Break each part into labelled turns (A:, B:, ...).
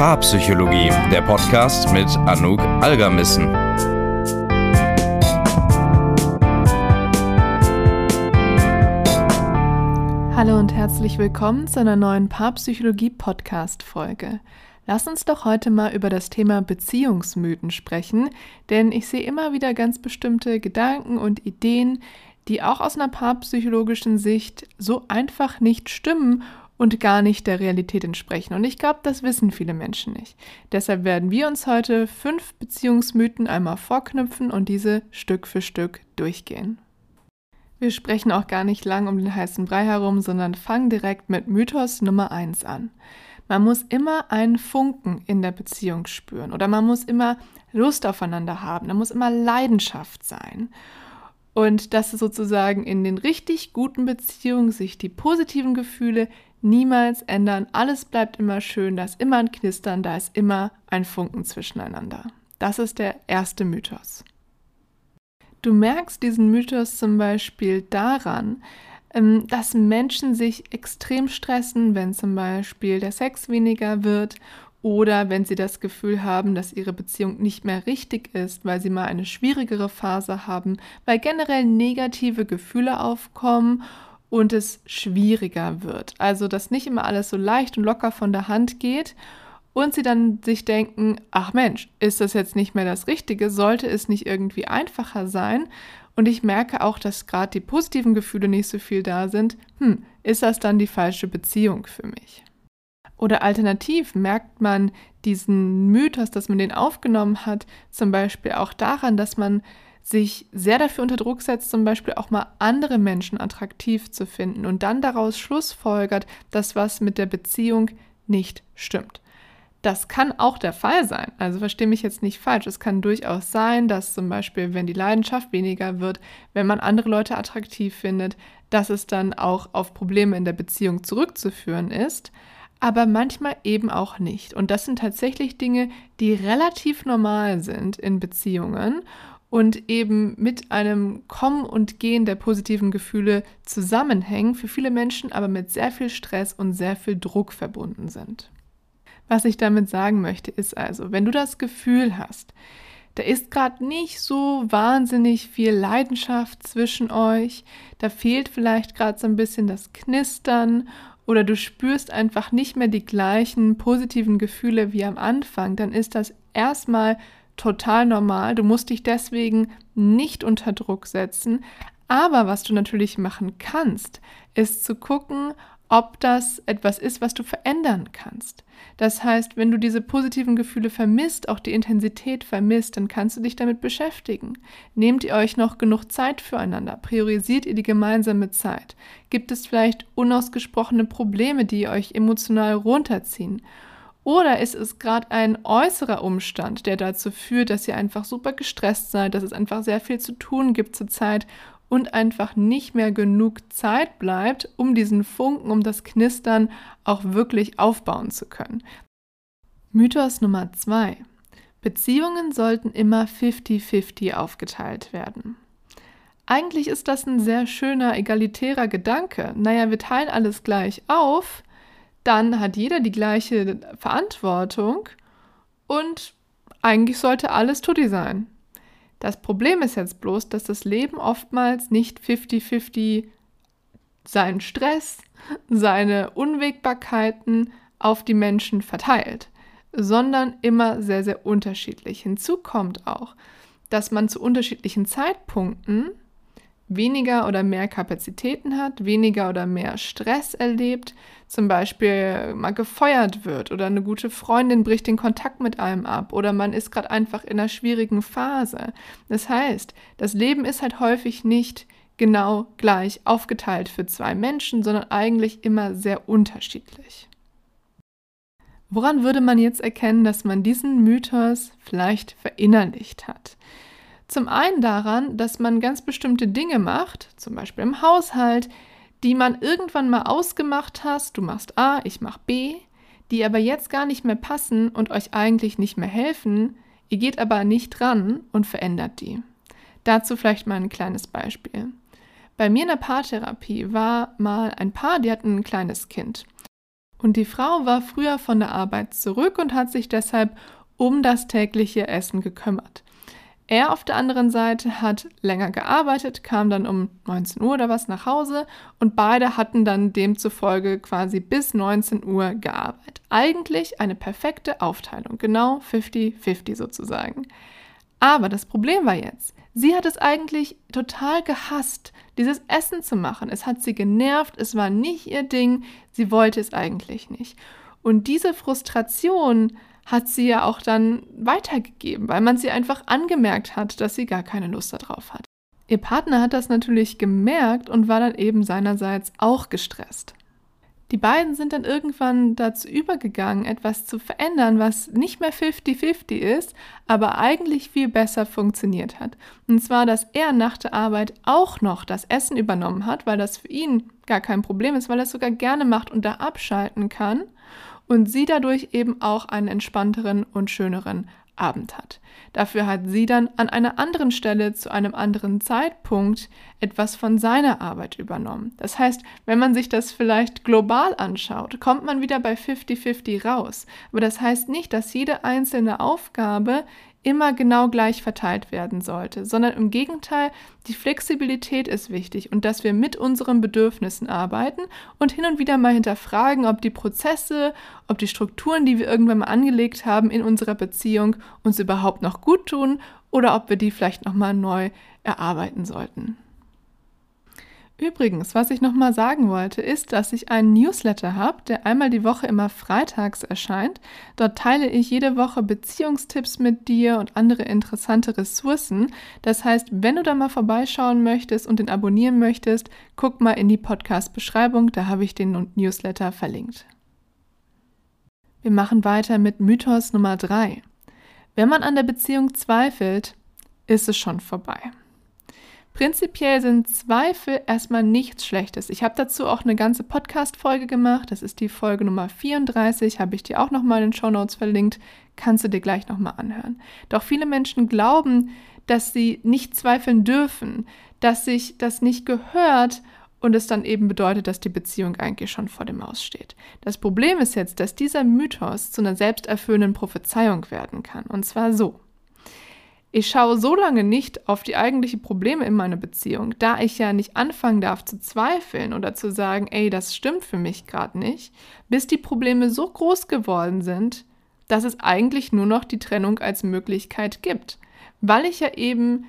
A: Paarpsychologie, der Podcast mit Anouk Algermissen.
B: Hallo und herzlich willkommen zu einer neuen Paarpsychologie-Podcast-Folge. Lass uns doch heute mal über das Thema Beziehungsmythen sprechen, denn ich sehe immer wieder ganz bestimmte Gedanken und Ideen, die auch aus einer paarpsychologischen Sicht so einfach nicht stimmen und gar nicht der Realität entsprechen. Und ich glaube, das wissen viele Menschen nicht. Deshalb werden wir uns heute fünf Beziehungsmythen einmal vorknüpfen und diese Stück für Stück durchgehen. Wir sprechen auch gar nicht lang um den heißen Brei herum, sondern fangen direkt mit Mythos Nummer 1 an. Man muss immer einen Funken in der Beziehung spüren oder man muss immer Lust aufeinander haben, da muss immer Leidenschaft sein. Und dass sozusagen in den richtig guten Beziehungen sich die positiven Gefühle niemals ändern. Alles bleibt immer schön, da ist immer ein Knistern, da ist immer ein Funken zwischeneinander. Das ist der erste Mythos. Du merkst diesen Mythos zum Beispiel daran, ähm, dass Menschen sich extrem stressen, wenn zum Beispiel der Sex weniger wird oder wenn sie das Gefühl haben, dass ihre Beziehung nicht mehr richtig ist, weil sie mal eine schwierigere Phase haben, weil generell negative Gefühle aufkommen und es schwieriger wird. Also, dass nicht immer alles so leicht und locker von der Hand geht und sie dann sich denken, ach Mensch, ist das jetzt nicht mehr das Richtige? Sollte es nicht irgendwie einfacher sein? Und ich merke auch, dass gerade die positiven Gefühle nicht so viel da sind. Hm, ist das dann die falsche Beziehung für mich? Oder alternativ merkt man diesen Mythos, dass man den aufgenommen hat, zum Beispiel auch daran, dass man sich sehr dafür unter Druck setzt, zum Beispiel auch mal andere Menschen attraktiv zu finden und dann daraus schlussfolgert, dass was mit der Beziehung nicht stimmt. Das kann auch der Fall sein. Also verstehe mich jetzt nicht falsch. Es kann durchaus sein, dass zum Beispiel, wenn die Leidenschaft weniger wird, wenn man andere Leute attraktiv findet, dass es dann auch auf Probleme in der Beziehung zurückzuführen ist. Aber manchmal eben auch nicht. Und das sind tatsächlich Dinge, die relativ normal sind in Beziehungen und eben mit einem Kommen und Gehen der positiven Gefühle zusammenhängen, für viele Menschen aber mit sehr viel Stress und sehr viel Druck verbunden sind. Was ich damit sagen möchte, ist also, wenn du das Gefühl hast, da ist gerade nicht so wahnsinnig viel Leidenschaft zwischen euch, da fehlt vielleicht gerade so ein bisschen das Knistern oder du spürst einfach nicht mehr die gleichen positiven Gefühle wie am Anfang, dann ist das erstmal total normal. Du musst dich deswegen nicht unter Druck setzen. Aber was du natürlich machen kannst, ist zu gucken, ob das etwas ist, was du verändern kannst. Das heißt, wenn du diese positiven Gefühle vermisst, auch die Intensität vermisst, dann kannst du dich damit beschäftigen. Nehmt ihr euch noch genug Zeit füreinander? Priorisiert ihr die gemeinsame Zeit? Gibt es vielleicht unausgesprochene Probleme, die euch emotional runterziehen? Oder ist es gerade ein äußerer Umstand, der dazu führt, dass ihr einfach super gestresst seid, dass es einfach sehr viel zu tun gibt zurzeit und einfach nicht mehr genug Zeit bleibt, um diesen Funken, um das Knistern auch wirklich aufbauen zu können. Mythos Nummer zwei. Beziehungen sollten immer 50-50 aufgeteilt werden. Eigentlich ist das ein sehr schöner, egalitärer Gedanke. Naja, wir teilen alles gleich auf, dann hat jeder die gleiche Verantwortung und eigentlich sollte alles Tutti sein. Das Problem ist jetzt bloß, dass das Leben oftmals nicht 50-50 seinen Stress, seine Unwägbarkeiten auf die Menschen verteilt, sondern immer sehr, sehr unterschiedlich. Hinzu kommt auch, dass man zu unterschiedlichen Zeitpunkten weniger oder mehr Kapazitäten hat, weniger oder mehr Stress erlebt, zum Beispiel mal gefeuert wird oder eine gute Freundin bricht den Kontakt mit einem ab oder man ist gerade einfach in einer schwierigen Phase. Das heißt, das Leben ist halt häufig nicht genau gleich aufgeteilt für zwei Menschen, sondern eigentlich immer sehr unterschiedlich. Woran würde man jetzt erkennen, dass man diesen Mythos vielleicht verinnerlicht hat? Zum einen daran, dass man ganz bestimmte Dinge macht, zum Beispiel im Haushalt, die man irgendwann mal ausgemacht hast, du machst A, ich mach B, die aber jetzt gar nicht mehr passen und euch eigentlich nicht mehr helfen, ihr geht aber nicht dran und verändert die. Dazu vielleicht mal ein kleines Beispiel. Bei mir in der Paartherapie war mal ein Paar, die hatten ein kleines Kind. Und die Frau war früher von der Arbeit zurück und hat sich deshalb um das tägliche Essen gekümmert. Er auf der anderen Seite hat länger gearbeitet, kam dann um 19 Uhr oder was nach Hause und beide hatten dann demzufolge quasi bis 19 Uhr gearbeitet. Eigentlich eine perfekte Aufteilung, genau 50-50 sozusagen. Aber das Problem war jetzt, sie hat es eigentlich total gehasst, dieses Essen zu machen. Es hat sie genervt, es war nicht ihr Ding, sie wollte es eigentlich nicht. Und diese Frustration hat sie ja auch dann weitergegeben, weil man sie einfach angemerkt hat, dass sie gar keine Lust darauf hat. Ihr Partner hat das natürlich gemerkt und war dann eben seinerseits auch gestresst. Die beiden sind dann irgendwann dazu übergegangen, etwas zu verändern, was nicht mehr 50-50 ist, aber eigentlich viel besser funktioniert hat. Und zwar, dass er nach der Arbeit auch noch das Essen übernommen hat, weil das für ihn gar kein Problem ist, weil er es sogar gerne macht und da abschalten kann und sie dadurch eben auch einen entspannteren und schöneren Abend hat. Dafür hat sie dann an einer anderen Stelle zu einem anderen Zeitpunkt etwas von seiner Arbeit übernommen. Das heißt, wenn man sich das vielleicht global anschaut, kommt man wieder bei 50-50 raus. Aber das heißt nicht, dass jede einzelne Aufgabe immer genau gleich verteilt werden sollte, sondern im Gegenteil, die Flexibilität ist wichtig und dass wir mit unseren Bedürfnissen arbeiten und hin und wieder mal hinterfragen, ob die Prozesse, ob die Strukturen, die wir irgendwann mal angelegt haben in unserer Beziehung, uns überhaupt noch gut tun oder ob wir die vielleicht nochmal neu erarbeiten sollten. Übrigens, was ich nochmal sagen wollte, ist, dass ich einen Newsletter habe, der einmal die Woche immer freitags erscheint. Dort teile ich jede Woche Beziehungstipps mit dir und andere interessante Ressourcen. Das heißt, wenn du da mal vorbeischauen möchtest und den abonnieren möchtest, guck mal in die Podcast-Beschreibung, da habe ich den Newsletter verlinkt. Wir machen weiter mit Mythos Nummer 3. Wenn man an der Beziehung zweifelt, ist es schon vorbei. Prinzipiell sind Zweifel erstmal nichts Schlechtes. Ich habe dazu auch eine ganze Podcast-Folge gemacht. Das ist die Folge Nummer 34. Habe ich dir auch nochmal in den Show Notes verlinkt. Kannst du dir gleich nochmal anhören. Doch viele Menschen glauben, dass sie nicht zweifeln dürfen, dass sich das nicht gehört und es dann eben bedeutet, dass die Beziehung eigentlich schon vor dem Aus steht. Das Problem ist jetzt, dass dieser Mythos zu einer selbsterfüllenden Prophezeiung werden kann. Und zwar so. Ich schaue so lange nicht auf die eigentlichen Probleme in meiner Beziehung, da ich ja nicht anfangen darf zu zweifeln oder zu sagen, ey, das stimmt für mich gerade nicht, bis die Probleme so groß geworden sind, dass es eigentlich nur noch die Trennung als Möglichkeit gibt. Weil ich ja eben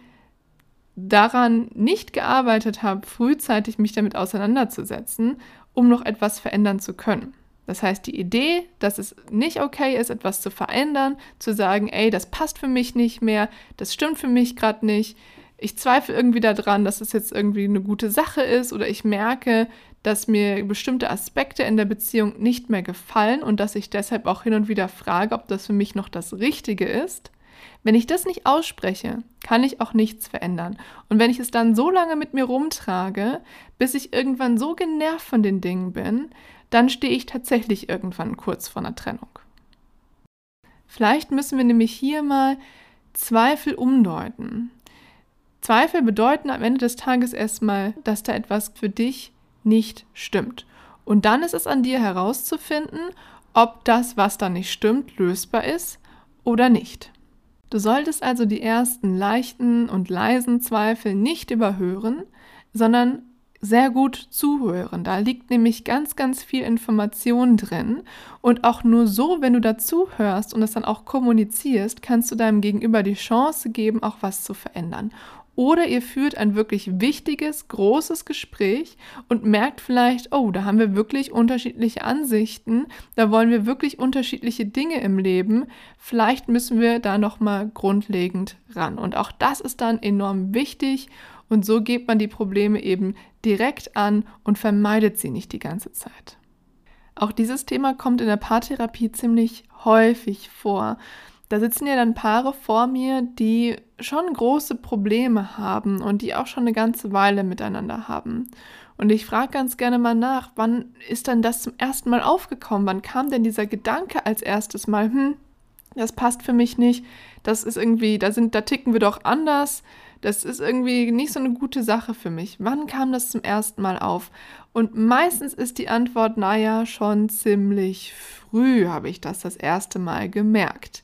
B: daran nicht gearbeitet habe, frühzeitig mich damit auseinanderzusetzen, um noch etwas verändern zu können. Das heißt, die Idee, dass es nicht okay ist, etwas zu verändern, zu sagen, ey, das passt für mich nicht mehr, das stimmt für mich gerade nicht, ich zweifle irgendwie daran, dass es jetzt irgendwie eine gute Sache ist oder ich merke, dass mir bestimmte Aspekte in der Beziehung nicht mehr gefallen und dass ich deshalb auch hin und wieder frage, ob das für mich noch das Richtige ist. Wenn ich das nicht ausspreche, kann ich auch nichts verändern. Und wenn ich es dann so lange mit mir rumtrage, bis ich irgendwann so genervt von den Dingen bin, dann stehe ich tatsächlich irgendwann kurz vor einer Trennung. Vielleicht müssen wir nämlich hier mal Zweifel umdeuten. Zweifel bedeuten am Ende des Tages erstmal, dass da etwas für dich nicht stimmt. Und dann ist es an dir herauszufinden, ob das, was da nicht stimmt, lösbar ist oder nicht. Du solltest also die ersten leichten und leisen Zweifel nicht überhören, sondern sehr gut zuhören. Da liegt nämlich ganz, ganz viel Information drin. Und auch nur so, wenn du dazu hörst und es dann auch kommunizierst, kannst du deinem Gegenüber die Chance geben, auch was zu verändern. Oder ihr führt ein wirklich wichtiges, großes Gespräch und merkt vielleicht, oh, da haben wir wirklich unterschiedliche Ansichten, da wollen wir wirklich unterschiedliche Dinge im Leben. Vielleicht müssen wir da nochmal grundlegend ran. Und auch das ist dann enorm wichtig und so geht man die Probleme eben direkt an und vermeidet sie nicht die ganze Zeit. Auch dieses Thema kommt in der Paartherapie ziemlich häufig vor. Da sitzen ja dann Paare vor mir, die schon große Probleme haben und die auch schon eine ganze Weile miteinander haben. Und ich frage ganz gerne mal nach, wann ist dann das zum ersten Mal aufgekommen? Wann kam denn dieser Gedanke als erstes Mal, hm, das passt für mich nicht, das ist irgendwie, da sind, da ticken wir doch anders, Das ist irgendwie nicht so eine gute Sache für mich. Wann kam das zum ersten Mal auf? Und meistens ist die Antwort, naja, schon ziemlich früh habe ich das das erste Mal gemerkt.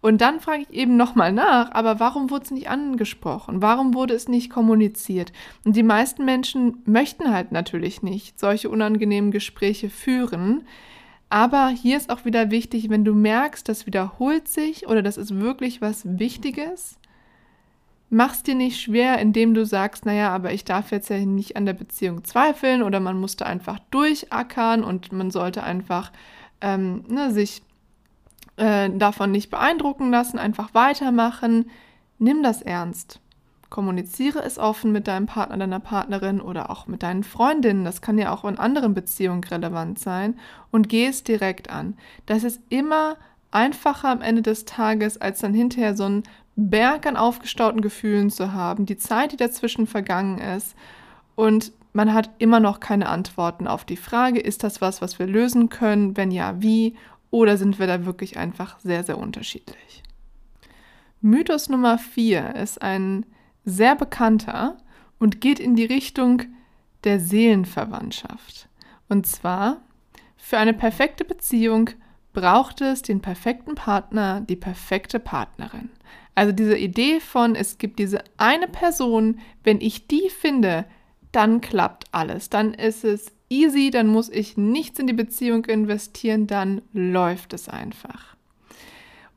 B: Und dann frage ich eben nochmal nach, aber warum wurde es nicht angesprochen? Warum wurde es nicht kommuniziert? Und die meisten Menschen möchten halt natürlich nicht solche unangenehmen Gespräche führen. Aber hier ist auch wieder wichtig, wenn du merkst, das wiederholt sich oder das ist wirklich was Wichtiges, mach's dir nicht schwer, indem du sagst, naja, aber ich darf jetzt ja nicht an der Beziehung zweifeln oder man musste einfach durchackern und man sollte einfach ähm, ne, sich äh, davon nicht beeindrucken lassen, einfach weitermachen. Nimm das ernst. Kommuniziere es offen mit deinem Partner, deiner Partnerin oder auch mit deinen Freundinnen. Das kann ja auch in anderen Beziehungen relevant sein. Und geh es direkt an. Das ist immer einfacher am Ende des Tages, als dann hinterher so einen Berg an aufgestauten Gefühlen zu haben, die Zeit, die dazwischen vergangen ist. Und man hat immer noch keine Antworten auf die Frage, ist das was, was wir lösen können? Wenn ja, wie? Oder sind wir da wirklich einfach sehr, sehr unterschiedlich? Mythos Nummer 4 ist ein sehr bekannter und geht in die Richtung der Seelenverwandtschaft. Und zwar, für eine perfekte Beziehung braucht es den perfekten Partner, die perfekte Partnerin. Also diese Idee von, es gibt diese eine Person, wenn ich die finde, dann klappt alles. Dann ist es easy, dann muss ich nichts in die Beziehung investieren, dann läuft es einfach.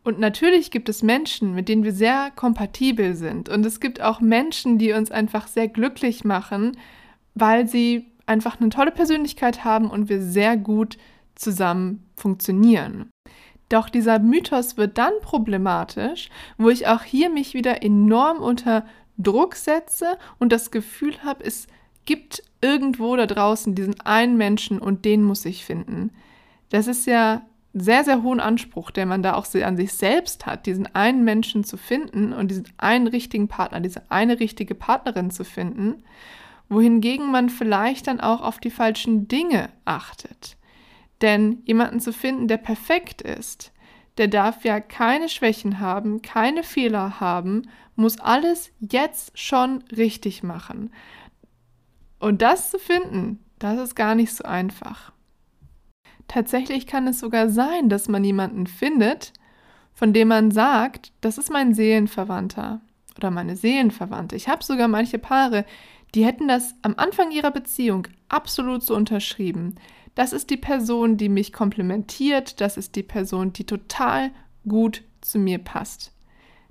B: Und natürlich gibt es Menschen, mit denen wir sehr kompatibel sind. Und es gibt auch Menschen, die uns einfach sehr glücklich machen, weil sie einfach eine tolle Persönlichkeit haben und wir sehr gut zusammen funktionieren. Doch dieser Mythos wird dann problematisch, wo ich auch hier mich wieder enorm unter Druck setze und das Gefühl habe, es gibt irgendwo da draußen diesen einen Menschen und den muss ich finden. Das ist ja sehr, sehr hohen Anspruch, den man da auch an sich selbst hat, diesen einen Menschen zu finden und diesen einen richtigen Partner, diese eine richtige Partnerin zu finden, wohingegen man vielleicht dann auch auf die falschen Dinge achtet. Denn jemanden zu finden, der perfekt ist, der darf ja keine Schwächen haben, keine Fehler haben, muss alles jetzt schon richtig machen. Und das zu finden, das ist gar nicht so einfach. Tatsächlich kann es sogar sein, dass man jemanden findet, von dem man sagt, das ist mein Seelenverwandter oder meine Seelenverwandte. Ich habe sogar manche Paare, die hätten das am Anfang ihrer Beziehung absolut so unterschrieben. Das ist die Person, die mich komplementiert, das ist die Person, die total gut zu mir passt.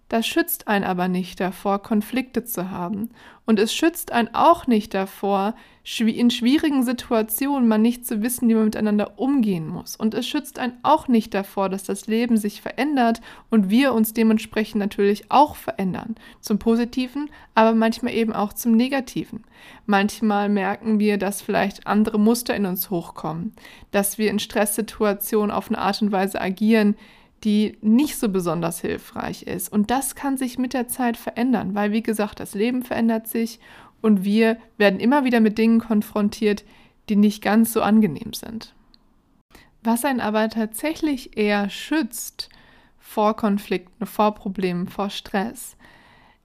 B: Das schützt einen aber nicht davor, Konflikte zu haben. Und es schützt einen auch nicht davor, in schwierigen Situationen mal nicht zu wissen, wie man miteinander umgehen muss. Und es schützt einen auch nicht davor, dass das Leben sich verändert und wir uns dementsprechend natürlich auch verändern. Zum Positiven, aber manchmal eben auch zum Negativen. Manchmal merken wir, dass vielleicht andere Muster in uns hochkommen, dass wir in Stresssituationen auf eine Art und Weise agieren, die nicht so besonders hilfreich ist. Und das kann sich mit der Zeit verändern, weil, wie gesagt, das Leben verändert sich und wir werden immer wieder mit Dingen konfrontiert, die nicht ganz so angenehm sind. Was einen aber tatsächlich eher schützt vor Konflikten, vor Problemen, vor Stress,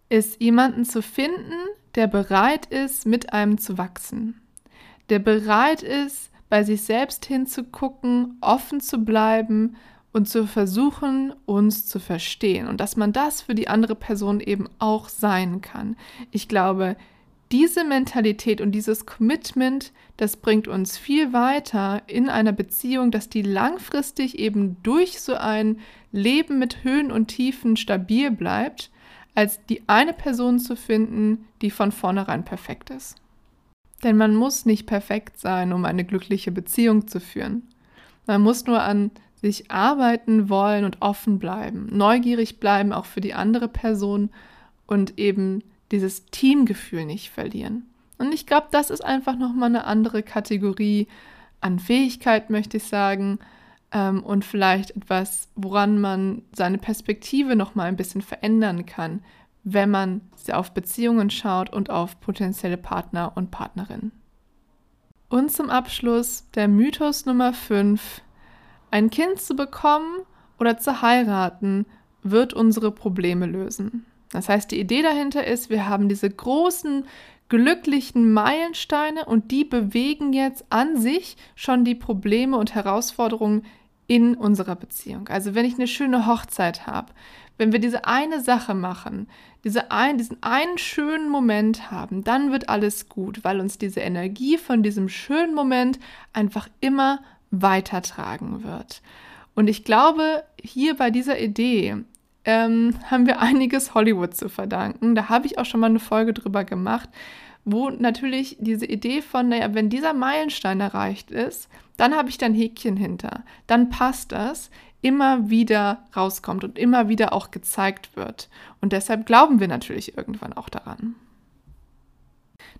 B: ist jemanden zu finden, der bereit ist, mit einem zu wachsen, der bereit ist, bei sich selbst hinzugucken, offen zu bleiben, und zu versuchen, uns zu verstehen und dass man das für die andere Person eben auch sein kann. Ich glaube, diese Mentalität und dieses Commitment, das bringt uns viel weiter in einer Beziehung, dass die langfristig eben durch so ein Leben mit Höhen und Tiefen stabil bleibt, als die eine Person zu finden, die von vornherein perfekt ist. Denn man muss nicht perfekt sein, um eine glückliche Beziehung zu führen. Man muss nur an sich arbeiten wollen und offen bleiben, neugierig bleiben auch für die andere Person und eben dieses Teamgefühl nicht verlieren. Und ich glaube, das ist einfach nochmal eine andere Kategorie an Fähigkeit, möchte ich sagen, ähm, und vielleicht etwas, woran man seine Perspektive nochmal ein bisschen verändern kann, wenn man auf Beziehungen schaut und auf potenzielle Partner und Partnerinnen. Und zum Abschluss der Mythos Nummer 5, ein Kind zu bekommen oder zu heiraten wird unsere Probleme lösen. Das heißt, die Idee dahinter ist, wir haben diese großen glücklichen Meilensteine und die bewegen jetzt an sich schon die Probleme und Herausforderungen in unserer Beziehung. Also wenn ich eine schöne Hochzeit habe, wenn wir diese eine Sache machen, diese ein, diesen einen schönen Moment haben, dann wird alles gut, weil uns diese Energie von diesem schönen Moment einfach immer weitertragen wird. Und ich glaube, hier bei dieser Idee ähm, haben wir einiges Hollywood zu verdanken. Da habe ich auch schon mal eine Folge drüber gemacht, wo natürlich diese Idee von, naja, wenn dieser Meilenstein erreicht ist, dann habe ich da Häkchen hinter, dann passt das, immer wieder rauskommt und immer wieder auch gezeigt wird. Und deshalb glauben wir natürlich irgendwann auch daran.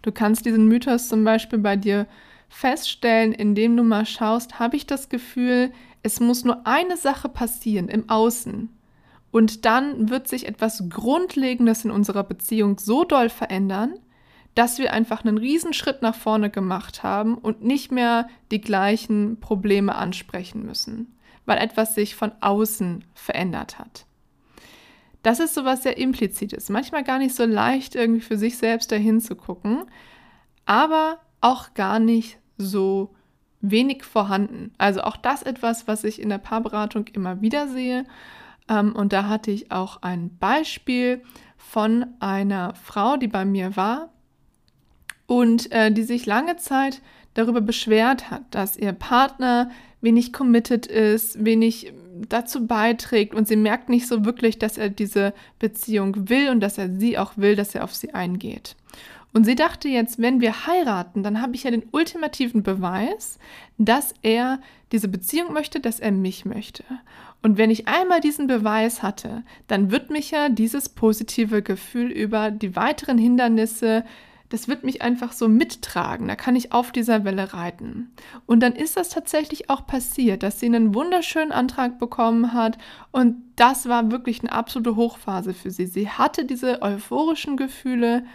B: Du kannst diesen Mythos zum Beispiel bei dir feststellen, indem du mal schaust, habe ich das Gefühl, es muss nur eine Sache passieren im Außen. Und dann wird sich etwas Grundlegendes in unserer Beziehung so doll verändern, dass wir einfach einen Riesenschritt nach vorne gemacht haben und nicht mehr die gleichen Probleme ansprechen müssen, weil etwas sich von außen verändert hat. Das ist sowas sehr implizites, manchmal gar nicht so leicht irgendwie für sich selbst dahin zu gucken, aber auch gar nicht so wenig vorhanden. Also auch das etwas, was ich in der Paarberatung immer wieder sehe. Ähm, und da hatte ich auch ein Beispiel von einer Frau, die bei mir war und äh, die sich lange Zeit darüber beschwert hat, dass ihr Partner wenig committed ist, wenig dazu beiträgt und sie merkt nicht so wirklich, dass er diese Beziehung will und dass er sie auch will, dass er auf sie eingeht. Und sie dachte jetzt, wenn wir heiraten, dann habe ich ja den ultimativen Beweis, dass er diese Beziehung möchte, dass er mich möchte. Und wenn ich einmal diesen Beweis hatte, dann wird mich ja dieses positive Gefühl über die weiteren Hindernisse das wird mich einfach so mittragen. Da kann ich auf dieser Welle reiten. Und dann ist das tatsächlich auch passiert, dass sie einen wunderschönen Antrag bekommen hat. Und das war wirklich eine absolute Hochphase für sie. Sie hatte diese euphorischen Gefühle.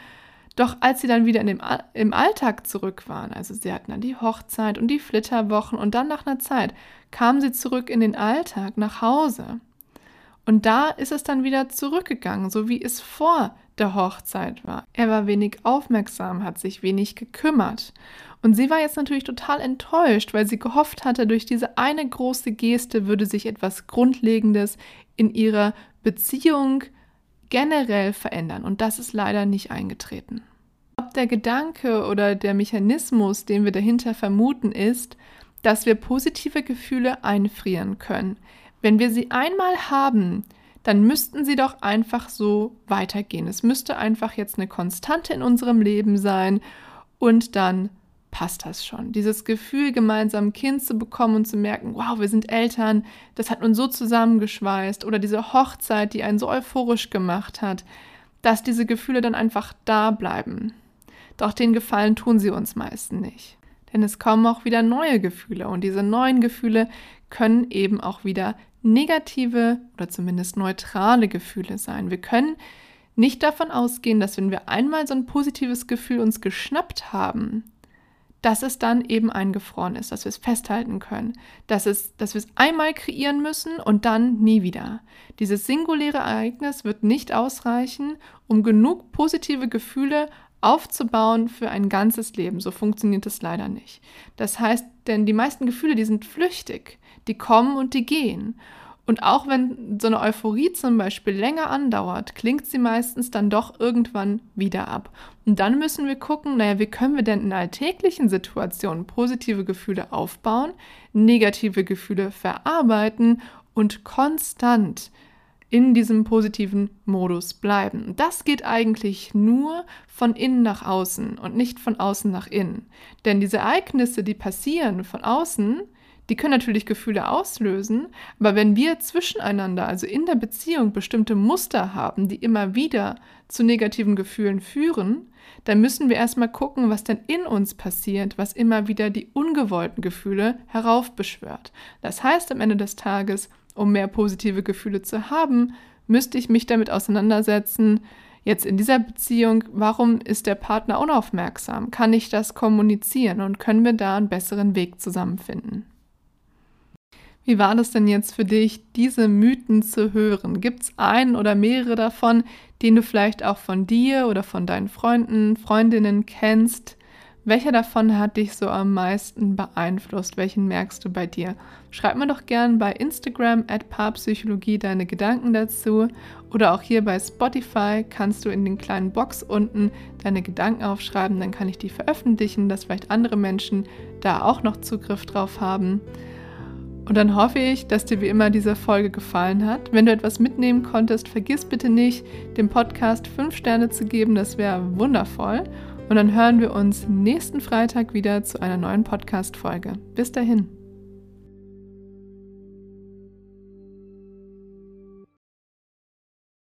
B: Doch als sie dann wieder in dem, im Alltag zurück waren, also sie hatten dann die Hochzeit und die Flitterwochen und dann nach einer Zeit kamen sie zurück in den Alltag, nach Hause. Und da ist es dann wieder zurückgegangen, so wie es vor der Hochzeit war. Er war wenig aufmerksam, hat sich wenig gekümmert. Und sie war jetzt natürlich total enttäuscht, weil sie gehofft hatte, durch diese eine große Geste würde sich etwas Grundlegendes in ihrer Beziehung generell verändern. Und das ist leider nicht eingetreten. Der Gedanke oder der Mechanismus, den wir dahinter vermuten, ist, dass wir positive Gefühle einfrieren können. Wenn wir sie einmal haben, dann müssten sie doch einfach so weitergehen. Es müsste einfach jetzt eine Konstante in unserem Leben sein und dann passt das schon. Dieses Gefühl, gemeinsam ein Kind zu bekommen und zu merken, wow, wir sind Eltern, das hat uns so zusammengeschweißt oder diese Hochzeit, die einen so euphorisch gemacht hat, dass diese Gefühle dann einfach da bleiben. Doch den Gefallen tun sie uns meistens nicht. Denn es kommen auch wieder neue Gefühle und diese neuen Gefühle können eben auch wieder negative oder zumindest neutrale Gefühle sein. Wir können nicht davon ausgehen, dass wenn wir einmal so ein positives Gefühl uns geschnappt haben, dass es dann eben eingefroren ist, dass wir es festhalten können, dass, es, dass wir es einmal kreieren müssen und dann nie wieder. Dieses singuläre Ereignis wird nicht ausreichen, um genug positive Gefühle aufzubauen für ein ganzes Leben. So funktioniert es leider nicht. Das heißt, denn die meisten Gefühle, die sind flüchtig die kommen und die gehen. Und auch wenn so eine Euphorie zum Beispiel länger andauert, klingt sie meistens dann doch irgendwann wieder ab. Und dann müssen wir gucken, naja, wie können wir denn in alltäglichen Situationen positive Gefühle aufbauen, negative Gefühle verarbeiten und konstant in diesem positiven Modus bleiben. Und das geht eigentlich nur von innen nach außen und nicht von außen nach innen. Denn diese Ereignisse, die passieren von außen, die können natürlich Gefühle auslösen, aber wenn wir zwischeneinander, also in der Beziehung, bestimmte Muster haben, die immer wieder zu negativen Gefühlen führen, dann müssen wir erstmal gucken, was denn in uns passiert, was immer wieder die ungewollten Gefühle heraufbeschwört. Das heißt am Ende des Tages, um mehr positive Gefühle zu haben, müsste ich mich damit auseinandersetzen, jetzt in dieser Beziehung, warum ist der Partner unaufmerksam? Kann ich das kommunizieren und können wir da einen besseren Weg zusammenfinden? Wie war das denn jetzt für dich, diese Mythen zu hören? Gibt es einen oder mehrere davon, den du vielleicht auch von dir oder von deinen Freunden, Freundinnen kennst? Welcher davon hat dich so am meisten beeinflusst? Welchen merkst du bei dir? Schreib mir doch gern bei Instagram at Paarpsychologie deine Gedanken dazu oder auch hier bei Spotify kannst du in den kleinen Box unten deine Gedanken aufschreiben, dann kann ich die veröffentlichen, dass vielleicht andere Menschen da auch noch Zugriff drauf haben. Und dann hoffe ich, dass dir wie immer diese Folge gefallen hat. Wenn du etwas mitnehmen konntest, vergiss bitte nicht, dem Podcast 5 Sterne zu geben, das wäre wundervoll. Und dann hören wir uns nächsten Freitag wieder zu einer neuen Podcast-Folge. Bis dahin.